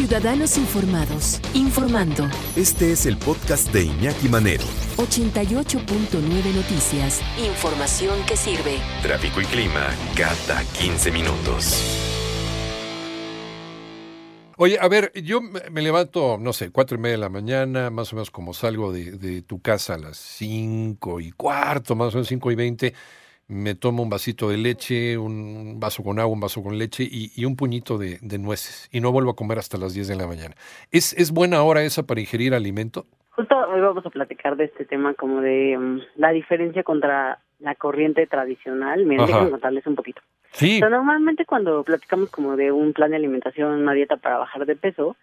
Ciudadanos Informados, informando. Este es el podcast de Iñaki Manero. 88.9 Noticias. Información que sirve. Tráfico y clima cada 15 minutos. Oye, a ver, yo me levanto, no sé, cuatro y media de la mañana, más o menos como salgo de, de tu casa a las cinco y cuarto, más o menos cinco y veinte me tomo un vasito de leche, un vaso con agua, un vaso con leche y, un puñito de, nueces. Y no vuelvo a comer hasta las 10 de la mañana. ¿Es, ¿Es buena hora esa para ingerir alimento? Justo hoy vamos a platicar de este tema como de mm, la diferencia contra la corriente tradicional. Miren, déjenme contarles un poquito. Sí. normalmente cuando platicamos como de un plan de alimentación, una dieta para bajar de peso,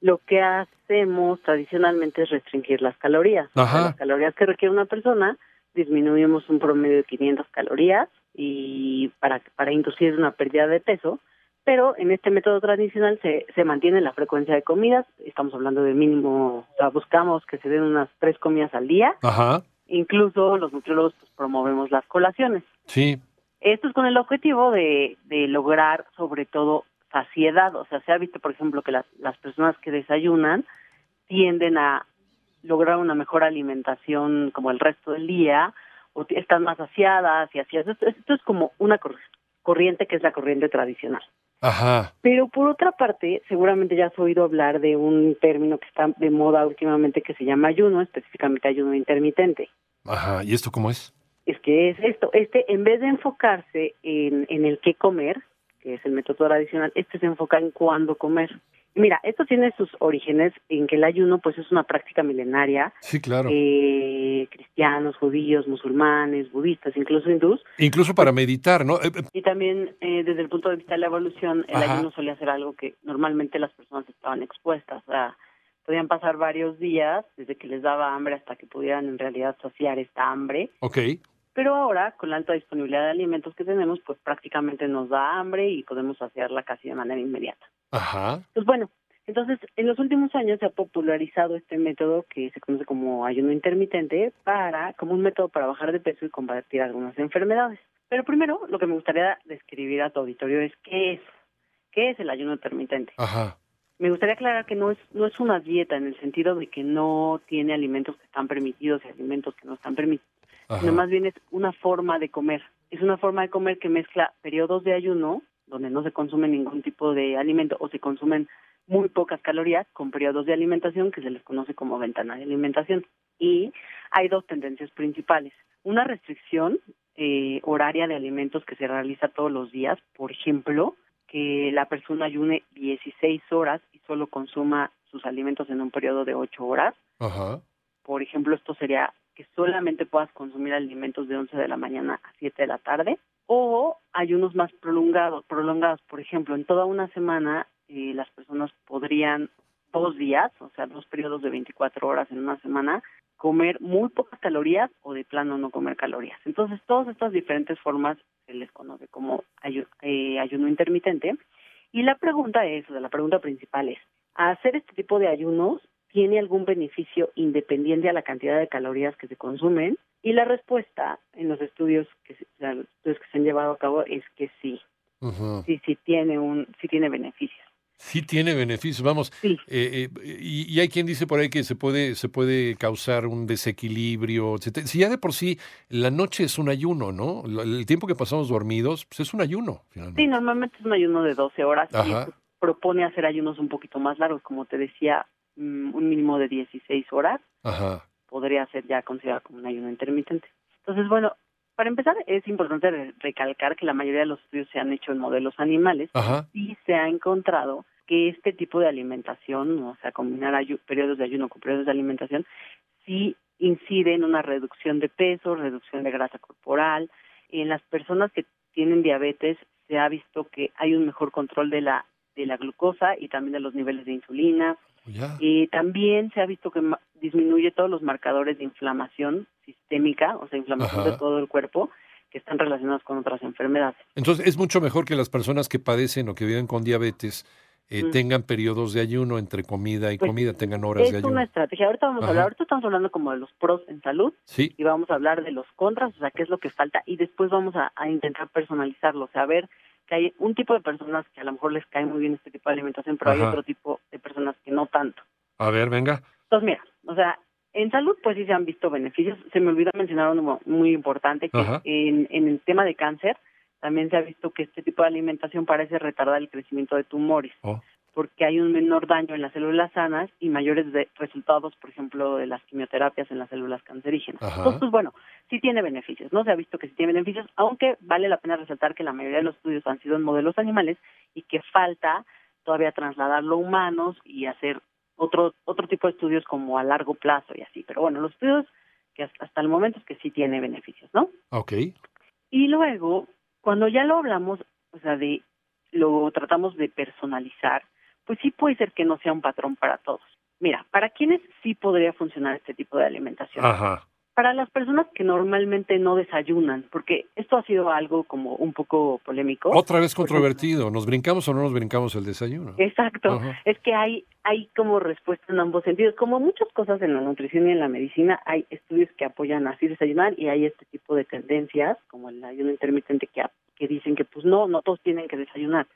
lo que hacemos tradicionalmente es restringir las calorías. Las calorías que requiere una persona disminuimos un promedio de 500 calorías y para, para inducir una pérdida de peso, pero en este método tradicional se, se mantiene la frecuencia de comidas, estamos hablando de mínimo, o sea, buscamos que se den unas tres comidas al día, Ajá. incluso los nutriólogos pues, promovemos las colaciones. Sí. Esto es con el objetivo de, de lograr sobre todo saciedad, o sea, se ha visto, por ejemplo, que las, las personas que desayunan tienden a lograr una mejor alimentación como el resto del día, o están más saciadas y así. Esto, esto es como una corriente que es la corriente tradicional. Ajá. Pero por otra parte, seguramente ya has oído hablar de un término que está de moda últimamente que se llama ayuno, específicamente ayuno intermitente. Ajá, ¿y esto cómo es? Es que es esto, este en vez de enfocarse en, en el qué comer, que es el método tradicional, este se enfoca en cuándo comer. Mira, esto tiene sus orígenes en que el ayuno pues es una práctica milenaria. Sí, claro. Eh, cristianos, judíos, musulmanes, budistas, incluso hindús. Incluso para meditar, ¿no? Eh, eh, y también desde el punto de vista de la evolución, el ayuno solía ser algo que normalmente las personas estaban expuestas. O sea, podían pasar varios días desde que les daba hambre hasta que pudieran en realidad saciar esta hambre. Ok. Pero ahora, con la alta disponibilidad de alimentos que tenemos, pues prácticamente nos da hambre y podemos saciarla casi de manera inmediata. Ajá. Pues bueno, entonces en los últimos años se ha popularizado este método que se conoce como ayuno intermitente para como un método para bajar de peso y combatir algunas enfermedades. Pero primero, lo que me gustaría describir a tu auditorio es qué es, qué es el ayuno intermitente. Ajá. Me gustaría aclarar que no es no es una dieta en el sentido de que no tiene alimentos que están permitidos y alimentos que no están permitidos, sino más bien es una forma de comer. Es una forma de comer que mezcla periodos de ayuno donde no se consume ningún tipo de alimento o se consumen muy pocas calorías con periodos de alimentación que se les conoce como ventana de alimentación. Y hay dos tendencias principales. Una restricción eh, horaria de alimentos que se realiza todos los días, por ejemplo, que la persona ayune 16 horas y solo consuma sus alimentos en un periodo de 8 horas. Por ejemplo, esto sería que solamente puedas consumir alimentos de 11 de la mañana a 7 de la tarde o ayunos más prolongados, prolongados, por ejemplo, en toda una semana eh, las personas podrían dos días, o sea, dos periodos de 24 horas en una semana, comer muy pocas calorías o de plano no comer calorías. Entonces, todas estas diferentes formas se les conoce como eh, ayuno intermitente. Y la pregunta es, o sea, la pregunta principal es, ¿hacer este tipo de ayunos tiene algún beneficio independiente a la cantidad de calorías que se consumen? Y la respuesta en los estudios que, se, que se han llevado a cabo es que sí. Sí, sí tiene, un, sí tiene beneficios. Sí tiene beneficios, vamos. Sí. Eh, eh, y, hay quien dice por ahí que se puede, se puede causar un desequilibrio, Si ya de por sí la noche es un ayuno, ¿no? El tiempo que pasamos dormidos, pues es un ayuno, finalmente. Sí, normalmente es un ayuno de 12 horas. Y propone hacer ayunos un poquito más largos, como te decía, un mínimo de 16 horas. Ajá podría ser ya considerado como un ayuno intermitente. Entonces, bueno, para empezar, es importante recalcar que la mayoría de los estudios se han hecho en modelos animales y se ha encontrado que este tipo de alimentación, o sea, combinar periodos de ayuno con periodos de alimentación, sí incide en una reducción de peso, reducción de grasa corporal. En las personas que tienen diabetes se ha visto que hay un mejor control de la de la glucosa y también de los niveles de insulina. Y también se ha visto que disminuye todos los marcadores de inflamación sistémica, o sea, inflamación de todo el cuerpo, que están relacionados con otras enfermedades. Entonces, es mucho mejor que las personas que padecen o que viven con diabetes eh, tengan periodos de ayuno entre comida y pues, comida, tengan horas de ayuno. Es una estrategia. Ahorita vamos a hablar, ahorita estamos hablando como de los pros en salud sí. y vamos a hablar de los contras, o sea, qué es lo que falta y después vamos a, a intentar personalizarlo, o sea, a ver que hay un tipo de personas que a lo mejor les cae muy bien este tipo de alimentación, pero hay otro tipo de personas que no tanto. A ver, venga. Entonces, mira, o sea, en salud pues sí se han visto beneficios. Se me olvidó mencionar uno muy importante, que en, en el tema de cáncer también se ha visto que este tipo de alimentación parece retardar el crecimiento de tumores, Oh. Porque hay un menor daño en las células sanas y mayores de- resultados, por ejemplo, de las quimioterapias en las células cancerígenas. Ajá. Entonces, pues bueno, sí tiene beneficios, ¿no? Se ha visto que sí tiene beneficios, aunque vale la pena resaltar que la mayoría de los estudios han sido en modelos animales y que falta todavía trasladarlo a humanos y hacer otro otro tipo de estudios como a largo plazo y así. Pero bueno, los estudios que hasta, hasta el momento es que sí tiene beneficios, ¿no? Ok. Y luego, cuando ya lo hablamos, o sea, de lo tratamos de personalizar, pues sí puede ser que no sea un patrón para todos. Mira, para quienes sí podría funcionar este tipo de alimentación. Ajá. Para las personas que normalmente no desayunan, porque esto ha sido algo como un poco polémico. Otra vez controvertido. ¿Nos brincamos o no nos brincamos el desayuno? Exacto, Ajá. es que hay hay como respuesta en ambos sentidos. Como muchas cosas en la nutrición y en la medicina, hay estudios que apoyan así desayunar y hay este tipo de tendencias, como el ayuno intermitente, que, que dicen que pues no, no todos tienen que desayunar.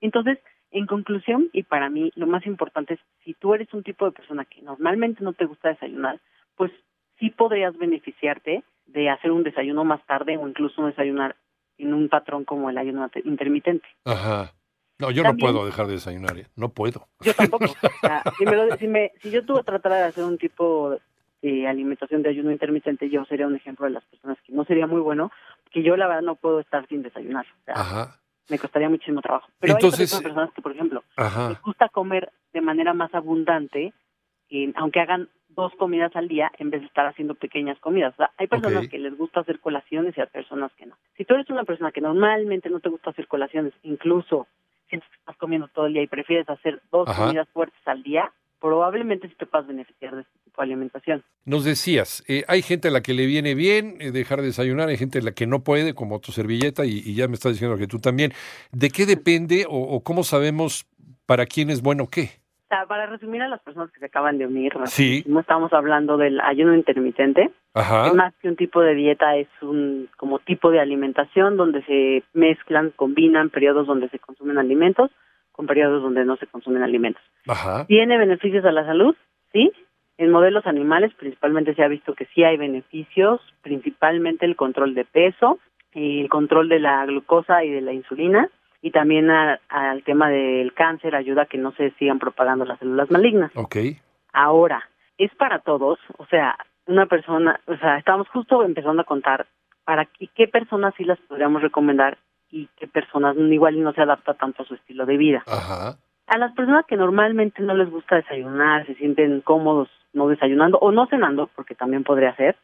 Entonces, en conclusión, y para mí lo más importante es, si tú eres un tipo de persona que normalmente no te gusta desayunar, pues sí podrías beneficiarte de hacer un desayuno más tarde o incluso desayunar en un patrón como el ayuno intermitente. Ajá. No, yo También- no puedo dejar de desayunar. ¿eh? No puedo. Yo tampoco. O sea, si, me lo- si, me- si yo tuve tratara de hacer un tipo de alimentación de ayuno intermitente, yo sería un ejemplo de las personas que no sería muy bueno, que yo la verdad no puedo estar sin desayunar. O sea, Ajá. Me costaría muchísimo trabajo. Pero Entonces- hay personas que, por ejemplo, les gusta comer de manera más abundante, eh, aunque hagan dos comidas al día en vez de estar haciendo pequeñas comidas. O sea, hay personas que les gusta hacer colaciones y hay personas que no. Si tú eres una persona que normalmente no te gusta hacer colaciones, incluso sientes que estás comiendo todo el día y prefieres hacer dos Ajá. comidas fuertes al día, probablemente sí te puedas beneficiar de este tipo de alimentación. Nos decías, eh, hay gente a la que le viene bien eh, dejar de desayunar, hay gente a la que no puede, como tu servilleta, y, y ya me estás diciendo que tú también. ¿De qué depende o, o cómo sabemos para quién es bueno qué? O sea, para resumir a las personas que se acaban de unir, Sí. no estamos hablando del ayuno intermitente, Ajá. Es más que un tipo de dieta, es un como tipo de alimentación donde se mezclan, combinan periodos donde se consumen alimentos con periodos donde no se consumen alimentos. Ajá. ¿Tiene beneficios a la salud? Sí. En modelos animales principalmente se ha visto que sí hay beneficios, principalmente el control de peso, el control de la glucosa y de la insulina y también a- al tema del cáncer ayuda a que no se sigan propagando las células malignas. Ok. Ahora, es para todos, o sea, una persona, o sea, estamos justo empezando a contar para qué, qué personas sí las podríamos recomendar y qué personas igual y no se adapta tanto a su estilo de vida. Ajá. A las personas que normalmente no les gusta desayunar, se sienten cómodos no desayunando o no cenando, porque también podría ser,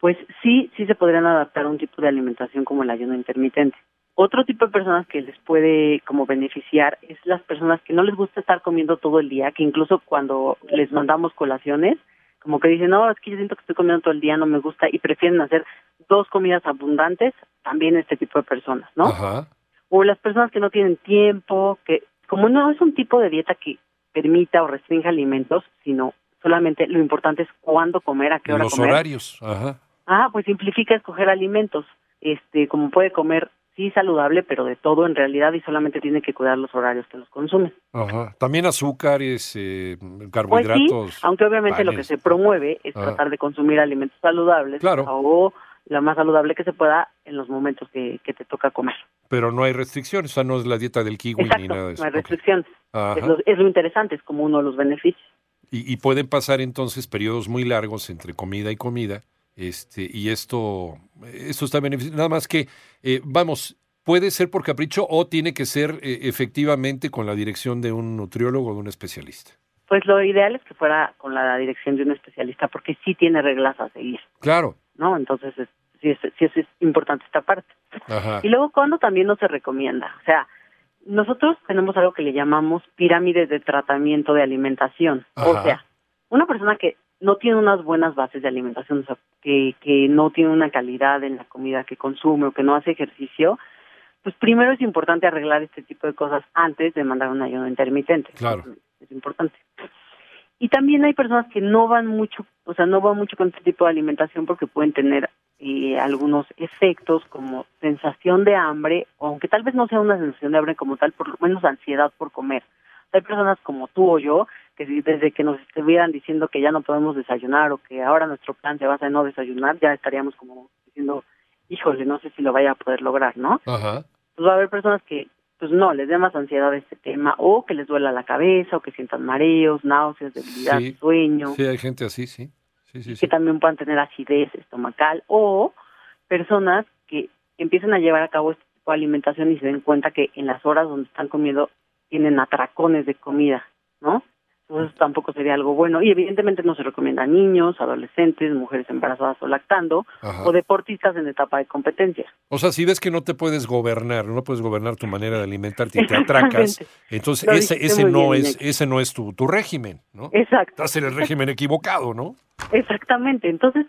pues sí, sí se podrían adaptar a un tipo de alimentación como el ayuno intermitente. Otro tipo de personas que les puede como beneficiar es las personas que no les gusta estar comiendo todo el día, que incluso cuando les mandamos colaciones, como que dicen, no, es que yo siento que estoy comiendo todo el día, no me gusta, y prefieren hacer dos comidas abundantes, también este tipo de personas, ¿no? Ajá. o las personas que no tienen tiempo, que como no es un tipo de dieta que permita o restrinja alimentos, sino solamente lo importante es cuándo comer, a qué hora Los comer. horarios. Ajá. Ah, pues implica escoger alimentos. Este, como puede comer sí saludable, pero de todo en realidad y solamente tiene que cuidar los horarios que los consume. Ajá. También azúcares, eh, Pues sí, carbohidratos. aunque obviamente lo que se promueve es tratar de consumir alimentos saludables Claro. o la más saludable que se pueda en los momentos que, que te toca comer. Pero no hay restricciones. O sea, no es la dieta del kiwi ni nada de eso. no hay restricciones. Es lo, es lo interesante, es como uno de los beneficios. Y, y pueden pasar entonces periodos muy largos entre comida y comida. Este, y esto, esto está beneficiando. Nada más que, eh, vamos, puede ser por capricho o tiene que ser eh, efectivamente con la dirección de un nutriólogo o de un especialista. Pues lo ideal es que fuera con la dirección de un especialista porque sí tiene reglas a seguir, Claro. ¿No? Entonces es- sí es, sí es importante esta parte. Ajá. Y luego, ¿cuándo también no se recomienda? O sea, nosotros tenemos algo que le llamamos pirámides de tratamiento de alimentación. O sea, una persona que no tiene unas buenas bases de alimentación, o sea, que, que no tiene una calidad en la comida que consume o que no hace ejercicio, pues primero es importante arreglar este tipo de cosas antes de mandar un ayuno intermitente. Claro. Es importante. Y también hay personas que no van mucho, o sea, no van mucho con este tipo de alimentación porque pueden tener eh, algunos efectos como sensación de hambre, aunque tal vez no sea una sensación de hambre como tal, por lo menos ansiedad por comer. Hay personas como tú o yo que desde que nos estuvieran diciendo que ya no podemos desayunar o que ahora nuestro plan se basa en no desayunar, ya estaríamos como diciendo, híjole, no sé si lo vaya a poder lograr, ¿no? Ajá. Pues va a haber personas que pues no, les dé más ansiedad este tema, o que les duela la cabeza, o que sientan mareos, náuseas, debilidad, sueño. Sí, hay gente así, sí. sí, sí que también puedan tener acidez estomacal, o personas que empiezan a llevar a cabo este tipo de alimentación y se den cuenta que en las horas donde están comiendo tienen atracones de comida, ¿no? Entonces tampoco sería algo bueno. Y evidentemente no se recomienda a niños, adolescentes, mujeres embarazadas o lactando, o deportistas en etapa de competencia. O sea, si ves que no te puedes gobernar, no puedes gobernar tu manera de alimentarte y te atracas, entonces ese, ese no es, ese no es tu, tu régimen, ¿no? Exacto. Estás en el régimen equivocado, ¿no? Exactamente. Entonces,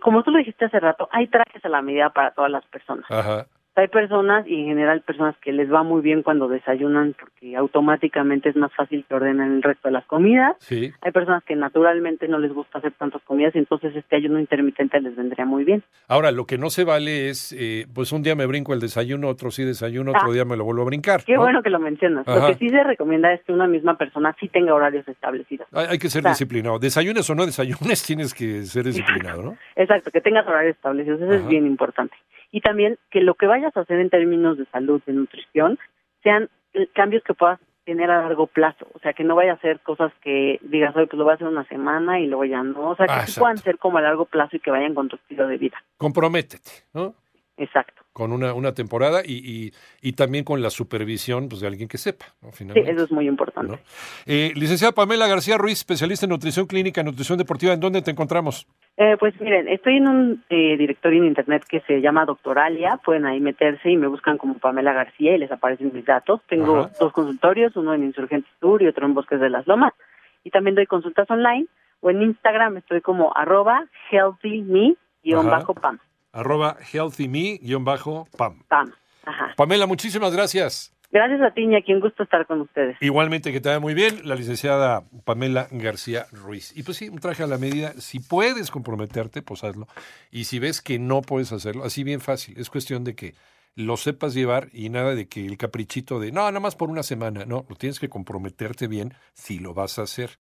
como tú lo dijiste hace rato, hay trajes a la medida para todas las personas. Ajá. Hay personas y en general personas que les va muy bien cuando desayunan porque automáticamente es más fácil que ordenen el resto de las comidas. Sí. Hay personas que naturalmente no les gusta hacer tantas comidas y entonces este ayuno intermitente les vendría muy bien. Ahora, lo que no se vale es, eh, pues un día me brinco el desayuno, otro sí desayuno, otro Ah. día me lo vuelvo a brincar. Qué ¿no? bueno que lo mencionas. Lo que sí se recomienda es que una misma persona sí tenga horarios establecidos. Hay, hay que ser O sea, disciplinado. Desayunes o no desayunes, tienes que ser disciplinado, ¿no? Exacto, que tengas horarios establecidos, eso es bien importante. Y también que lo que vayas a hacer en términos de salud, de nutrición, sean eh, cambios que puedas tener a largo plazo. O sea, que no vaya a ser cosas que digas, oye, pues lo voy a hacer una semana y luego ya no. O sea, que Ah, sí exacto. puedan ser como a largo plazo y que vayan con tu estilo de vida. Comprométete, ¿no? Exacto. Con una, una temporada y, y, y también con la supervisión pues, de alguien que sepa, ¿no? Sí, Finalmente. eso es muy importante. ¿no? Eh, licenciada Pamela García Ruiz, especialista en nutrición clínica, nutrición deportiva, ¿en dónde te encontramos? Eh, pues miren, estoy en un eh, directorio en internet que se llama Doctoralia, pueden ahí meterse y me buscan como Pamela García y les aparecen mis datos. Tengo Ajá. dos consultorios, uno en Insurgente Sur y otro en Bosques de las Lomas. Y también doy consultas online o en Instagram estoy como arroba healthyme-pam. Arroba healthyme-pam. Pam. Ajá. Pamela, muchísimas gracias. Gracias a ti, Iñaki, un gusto estar con ustedes. Igualmente que te vaya muy bien, la licenciada Pamela García Ruiz. Y pues sí, un traje a la medida. Si puedes comprometerte, pues hazlo. Y si ves que no puedes hacerlo, así bien fácil. Es cuestión de que lo sepas llevar y nada de que el caprichito de, no, nada más por una semana. No, lo tienes que comprometerte bien si lo vas a hacer.